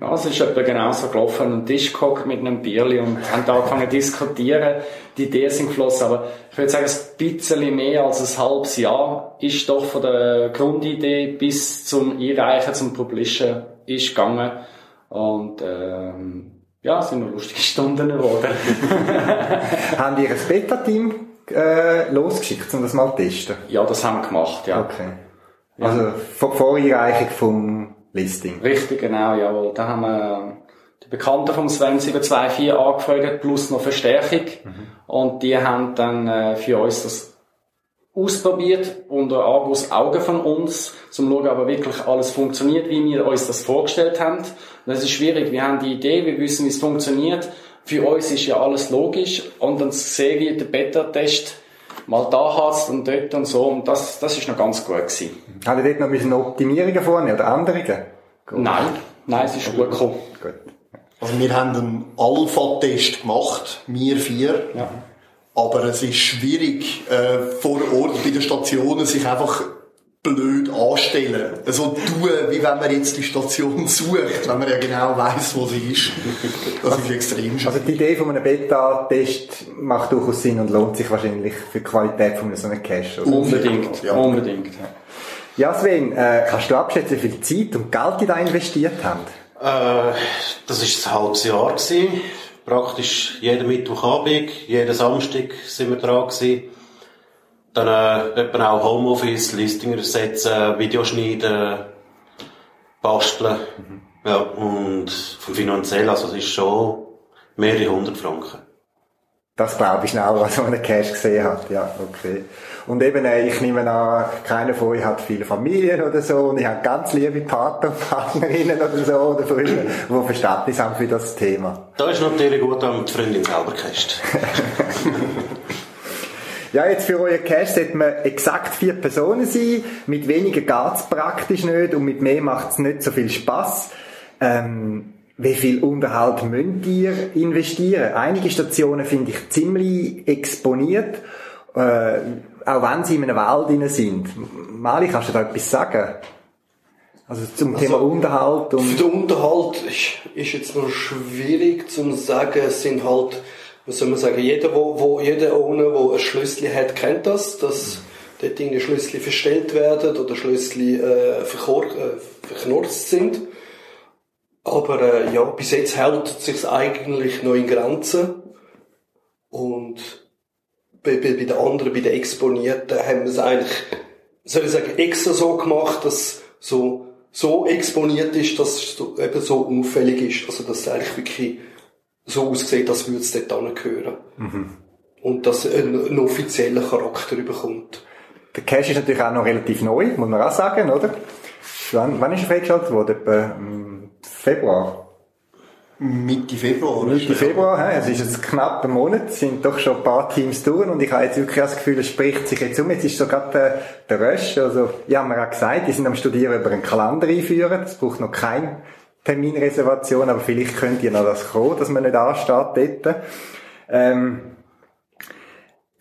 Ja, es ist etwa genauso gelaufen, den Tisch gehockt mit einem Bierli und haben da angefangen zu diskutieren. Die Ideen sind geflossen, aber ich würde sagen, ein bisschen mehr als ein halbes Jahr ist doch von der Grundidee bis zum Einreichen, zum Publishen ist gegangen. Und, ähm, ja, es sind noch lustige Stunden geworden. (laughs) haben die ein Beta-Team äh, losgeschickt, um das mal zu testen? Ja, das haben wir gemacht, ja. Okay. Also vor, vor Einreichung vom Listing. Richtig, genau, jawohl. Da haben wir die Bekannten vom Sven 724 angefragt, plus noch Verstärkung. Mhm. Und die haben dann äh, für uns das ausprobiert unter Argus Augen von uns, zum schauen, ob wirklich alles funktioniert, wie wir uns das vorgestellt haben. Und das ist schwierig. Wir haben die Idee, wir wissen, wie es funktioniert. Für uns ist ja alles logisch. Und dann sehen wir den Beta-Test mal da hast und dort und so. Und das, das ist noch ganz gut gewesen. Hat ihr dort noch ein bisschen Optimierungen vorne oder Änderungen? Nein, nein, es ist gut gekommen. Gut. Also wir haben einen Alpha-Test gemacht, wir vier. Ja. Aber es ist schwierig, äh, vor Ort bei den Stationen sich einfach blöd anstellen. So tun, wie wenn man jetzt die Station (laughs) sucht, wenn man ja genau weiß, wo sie ist. Das ist extrem schwierig. Also die Idee von einem Beta-Test macht durchaus Sinn und lohnt sich wahrscheinlich für die Qualität von so einem Cache. Unbedingt, ja. unbedingt. Ja, Sven, äh, kannst du abschätzen, wie viel Zeit und Geld die da investiert haben? Äh, das ist ein halbes Jahr gewesen. Praktisch jeden Mittwochabend, jeden Samstag sind wir dran gewesen. Dann äh, etwa auch Homeoffice, Listing ersetzen, Videoschneiden, basteln. Mhm. Ja, und vom finanziell, also es ist schon mehrere hundert Franken. Das glaube ich schnell, was man einen Cash gesehen hat. Ja, okay. Und eben, äh, ich nehme an, keiner von euch hat viele Familien oder so und ich habe ganz liebe Partner, Partnerinnen oder so oder Freunde, die Verständnis haben für das Thema. Da ist natürlich gut, wenn man die Freundin selber casht. (laughs) Ja, jetzt für euer Cash sollten wir exakt vier Personen sein. Mit weniger geht's praktisch nicht und mit mehr macht's nicht so viel Spaß. Ähm, wie viel Unterhalt müsst ihr investieren? Einige Stationen finde ich ziemlich exponiert, äh, auch wenn sie in einem Wald sind. Mali, kannst du da etwas sagen? Also zum also, Thema Unterhalt und... Für den Unterhalt ist, ist jetzt noch schwierig zu sagen. Es sind halt was soll man sagen, jeder, wo, wo, jeder ohne, wo ein Schlüssel hat, kennt das, dass dort irgendwie Schlüssel verstellt werden oder Schlüssel äh, äh, verknurzt sind. Aber äh, ja, bis jetzt hält es sich eigentlich noch in Grenzen. Und bei, bei, bei den anderen, bei den Exponierten, haben wir es eigentlich, soll ich sagen, extra so gemacht, dass so so exponiert ist, dass es eben so unfällig ist. Also, dass es eigentlich wirklich so aussieht, als würde es dort gehören. Mhm. Und dass einen, einen offiziellen Charakter bekommt. Der Cache ist natürlich auch noch relativ neu, muss man auch sagen, oder? Wann, wann ist er freigeschaltet worden? Etwa im Februar? Mitte Februar. Mitte Februar, ja. es ist jetzt knapp ein Monat, es sind doch schon ein paar Teams durch und ich habe jetzt wirklich das Gefühl, es spricht sich jetzt um. Jetzt ist sogar der, der Rösch, also, ja, haben wir auch gesagt, die sind am Studieren über einen Kalender einführen, das braucht noch kein Terminreservation, aber vielleicht könnt ihr noch das kommen, dass man nicht ansteht dort. Ähm,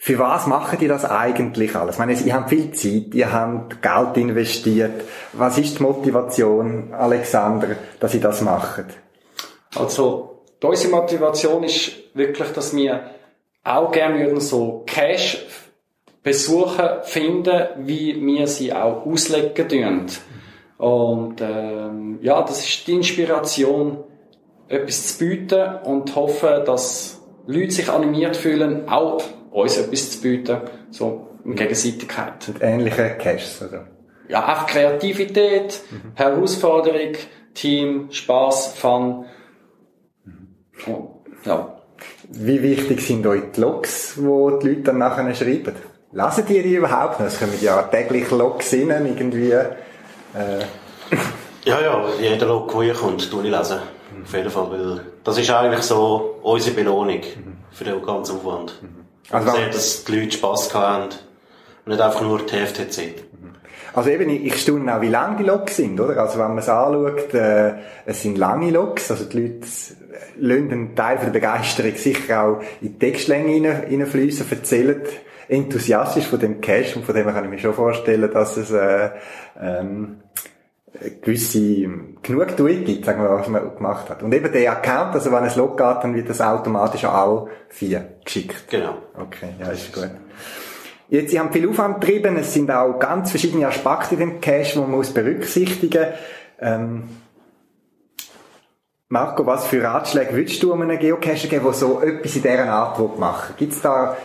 für was macht ihr das eigentlich alles? Ich meine, ihr habt viel Zeit, ihr habt Geld investiert. Was ist die Motivation, Alexander, dass ihr das macht? Also, unsere Motivation ist wirklich, dass wir auch gerne so Cash Besucher finden, wie wir sie auch auslegen dürfen. Und ähm, ja, das ist die Inspiration, etwas zu bieten und hoffen, dass Leute sich animiert fühlen, auch uns etwas zu bieten, so in Gegenseitigkeit. Mit ähnlichen Caches, oder? Ja, einfach Kreativität, mhm. Herausforderung, Team, Spaß, Fun. Mhm. Und, ja. Wie wichtig sind euch die Logs, die die Leute dann nachher schreiben? Lesen die die überhaupt noch? Es kommen ja täglich Logs rein, irgendwie äh. Ja, ja, jeder Log, der kommt, tue ich lesen. Auf jeden Fall, weil das ist eigentlich so unsere Belohnung für den ganzen Aufwand. Also, sehen, dass die Leute Spass haben und nicht einfach nur die FTC. Also eben, ich staune auch, wie lang die Loks sind, oder? Also wenn man es anschaut, äh, es sind lange Loks, also die Leute lassen einen Teil von der Begeisterung sicher auch in die Textlänge hineinfließen, erzählen enthusiastisch von dem Cash und von dem kann ich mir schon vorstellen, dass es äh, ähm, gewisse Genugtuung gibt, sagen wir, was man gemacht hat. Und eben der Account, also wenn es Log geht, dann wird das automatisch an alle vier geschickt. Genau. Okay, ja, ist gut. Jetzt, Sie haben viel Aufwand betrieben, es sind auch ganz verschiedene Aspekte in dem Cache, die man muss berücksichtigen ähm, Marco, was für Ratschläge würdest du einem Geocacher geben, der so etwas in dieser Art machen Gibt es da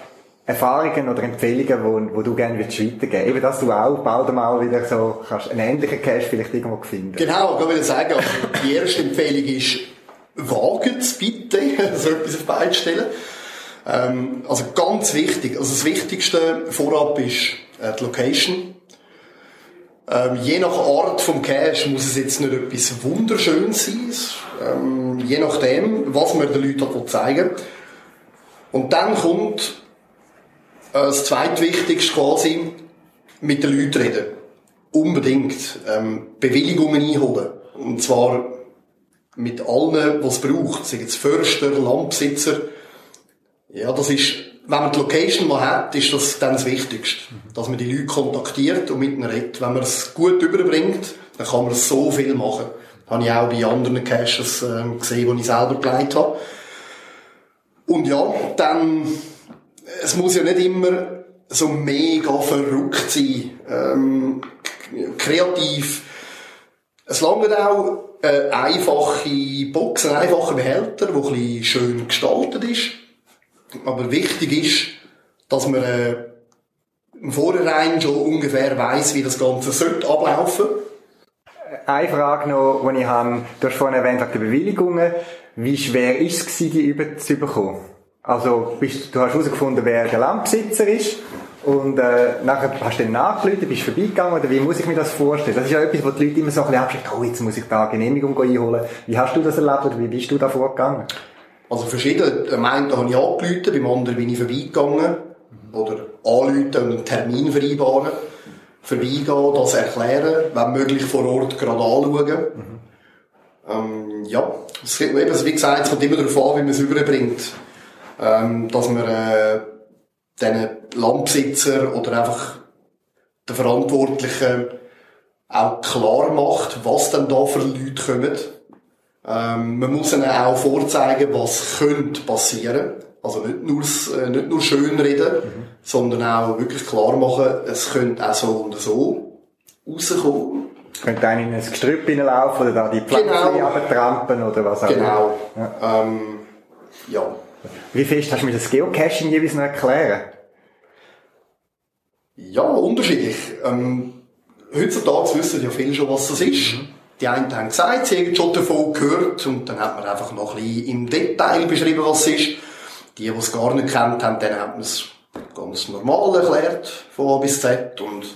Erfahrungen oder Empfehlungen, wo, wo du gerne würdest weitergeben Eben, dass du auch bald mal wieder so kannst einen ähnlichen Cache vielleicht irgendwo finden. Genau, ich will sagen, also die erste Empfehlung ist, wagt es bitte, (laughs) so etwas auf zu stellen. Ähm, also ganz wichtig, also das Wichtigste vorab ist äh, die Location. Ähm, je nach Art vom Cache muss es jetzt nicht etwas wunderschönes sein, ähm, je nachdem, was man den Leuten zeigen will. Und dann kommt das zweitwichtigste quasi, mit den Leuten reden. Unbedingt. Ähm, Bewilligungen einholen. Und zwar mit allen, was es braucht. Sei es Förster, Landbesitzer. Ja, das ist, wenn man die Location mal hat, ist das dann das Wichtigste. Dass man die Leute kontaktiert und mit ihnen redet. Wenn man es gut überbringt, dann kann man so viel machen. Das habe ich auch bei anderen Caches äh, gesehen, die ich selber geleitet habe. Und ja, dann, es muss ja nicht immer so mega verrückt sein, ähm, kreativ. Es langt auch eine einfache Box, ein einfacher Behälter, der ein bisschen schön gestaltet ist. Aber wichtig ist, dass man äh, im Vorhinein schon ungefähr weiß, wie das Ganze sollte ablaufen. Eine Frage noch, die ich habe, du hast vorhin erwähnt, die Bewilligungen. Wie schwer ist es die über zu bekommen? Also, bist, du hast herausgefunden, wer der Landbesitzer ist. Und äh, nachher hast du dann nachgerufen, bist vorbeigegangen, oder wie muss ich mir das vorstellen? Das ist ja etwas, wo die Leute immer so ein bisschen abschrecken, oh, jetzt muss ich da eine Genehmigung einholen. Wie hast du das erlebt, oder wie bist du da vorgegangen? Also verschiedene. Am einen habe ich angerufen, beim anderen bin ich vorbeigegangen. Oder anrufen und einen Termin vereinbaren. Vorbeigehen, das erklären, wenn möglich vor Ort gerade anschauen. Ähm, ja, es, eben, wie gesagt, es kommt immer darauf an, wie man es überbringt. Ähm, dass man äh, diesen Landbesitzer oder einfach den Verantwortlichen auch klar macht, was denn da für Leute kommen. Ähm, man muss ihnen auch vorzeigen, was könnte passieren. Also nicht nur, äh, nicht nur schön reden, sondern auch wirklich klar machen, es könnte auch so und so rauskommen. Könnte einer in ein Gestrüpp hineinlaufen, oder da die Pflanzen Genau. runtertrampen, oder was auch Genau. immer. Ja. Ähm, ja. Wie fest hast du mir das Geocaching jeweils noch erklären? Ja, unterschiedlich. Ähm, heutzutage wissen ja viele schon, was das ist. Die einen haben gesagt, sie haben schon davon gehört und dann hat man einfach noch ein bisschen im Detail beschrieben, was es ist. Die, die es gar nicht kennt haben, denen hat man es ganz normal erklärt, von A bis Z. Und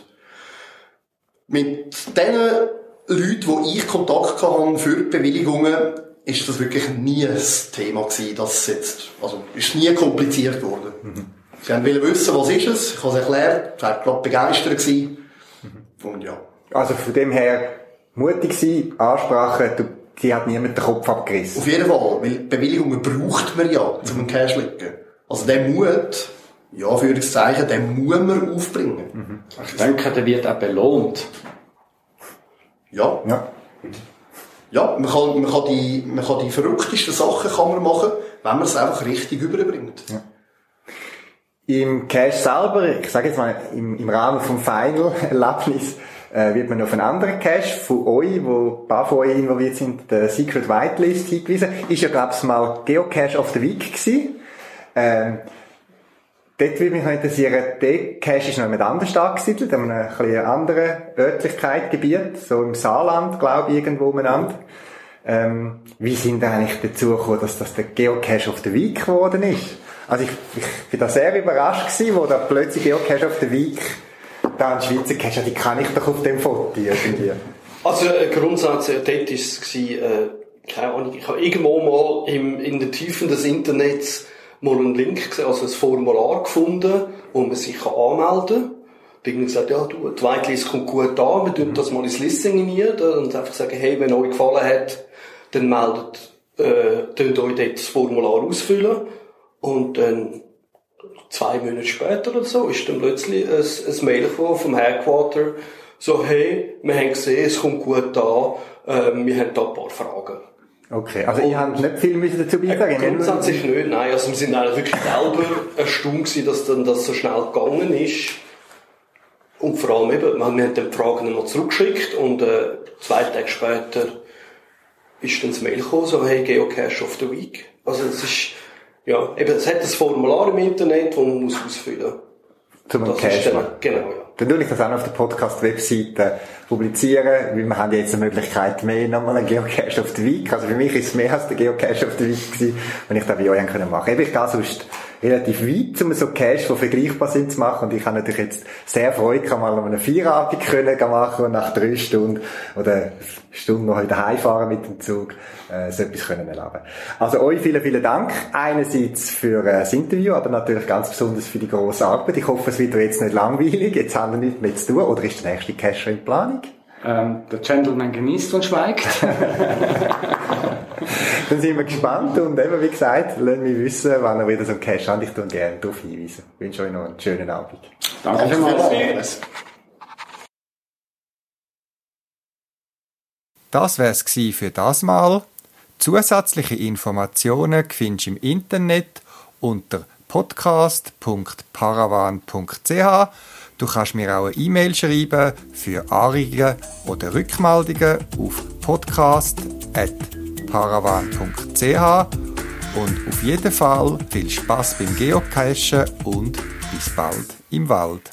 mit den Leuten, die ich Kontakt hatte für die Bewilligungen, ist das wirklich nie ein Thema gewesen, dass es jetzt, also, ist nie kompliziert worden. Sie haben wollen wissen, was ist es, ich habe es erklärt, sie waren gerade begeistert gewesen. Und ja. Also von dem her, mutig sein, Ansprache, du, die hat niemand den Kopf abgerissen. Auf jeden Fall, weil Bewilligungen braucht man ja, um einen Cash zu legen. Also der Mut, ja, für das Zeichen, den muss man aufbringen. Ich denke, der wird auch belohnt. Ja, Ja. Ja, man kann, man kann die, man kann die verrücktesten Sachen kann man machen, wenn man es einfach richtig überbringt. Im Cache selber, ich sage jetzt mal, im, im Rahmen vom Final-Erlebnis, äh, wird man auf einen anderen Cache von euch, wo ein paar von euch involviert sind, der Secret Whitelist hingewiesen. Ist ja, glaube ich, mal Geocache of the Week gewesen. Ähm, dort würde mich interessieren, der Cache ist noch jemand anders angesiedelt, an einer ein anderen Örtlichkeit, Gebiet, so im Saarland, glaube ich, irgendwo umeinander. Ähm, wie sind ihr eigentlich dazu gekommen, dass das der Geocache of the Week geworden ist? Also ich, ich bin da sehr überrascht gewesen, wo da plötzlich Geocache of the Week da ein Schweizer Cache, die kann ich doch auf dem Foto irgendwie. Also äh, Grundsatz, äh, dort war es, äh, keine Ahnung, ich habe irgendwo mal im, in den Tiefen des Internets mal einen Link gesehen, also ein Formular gefunden, wo man sich kann anmelden kann. Bin gesagt, ja, du, die Whitelist kommt gut an, wir tun das mal ins Listing rein und einfach sagen, hey, wenn euch gefallen hat, dann meldet, äh, tut euch dort das Formular ausfüllen und dann zwei Monate später oder so ist dann plötzlich ein, ein Mail vom Headquarter, so, hey, wir haben gesehen, es kommt gut an, ähm, wir haben da ein paar Fragen. Okay, also ich habe nicht viel müssen dazu beitragen. Grundsätzlich nicht, nein, also wir sind eigentlich wirklich selber erstaunt gewesen, dass dann das so schnell gegangen ist. Und vor allem eben, wir haben dann die Fragen noch zurückgeschickt und äh, zwei Tage später ist dann das Mail gekommen, so, hey, Geocache of the Week. Also es ist, ja, eben, es hat ein Formular im Internet, das man muss ausfüllen zum Das Cash machen. Genau, ja. Dann tue ich das auch noch auf der Podcast-Webseite publizieren, weil wir haben jetzt eine Möglichkeit mehr, nochmal einen Geocache auf der Week. Also für mich ist es mehr als der Geocache auf der Week gewesen, wenn ich das bei euch machen machen. Eben, ich gehe sonst relativ weit, um so Cache, die vergleichbar sind, zu machen. Und ich habe natürlich jetzt sehr Freude, gehabt, mal einen Feierabend können machen und nach drei Stunden oder eine Stunde noch wieder heimfahren mit dem Zug, äh, so etwas können erleben. Also euch vielen, vielen Dank. Einerseits für äh, das Interview, aber natürlich ganz besonders für die grosse Arbeit. Ich hoffe, es wird jetzt nicht langweilig. Jetzt haben wir nichts mehr zu tun. Oder ist der nächste Cacher in Planung? Ähm, der Gentleman genießt und schweigt. (laughs) Dann sind wir gespannt und eben, wie gesagt, lasst mich wissen, wann ihr wieder so einen Cache habt. Ich tue gerne darauf hinweisen. Ich wünsche euch noch einen schönen Abend. Danke Danke vielmals. Das wär's gsi für das Mal. Zusätzliche Informationen findest du im Internet unter podcast.paravan.ch. Du kannst mir auch eine E-Mail schreiben für Anregungen oder Rückmeldungen auf podcast.paravan.ch und auf jeden Fall viel Spaß beim Geocachen und bis bald im Wald.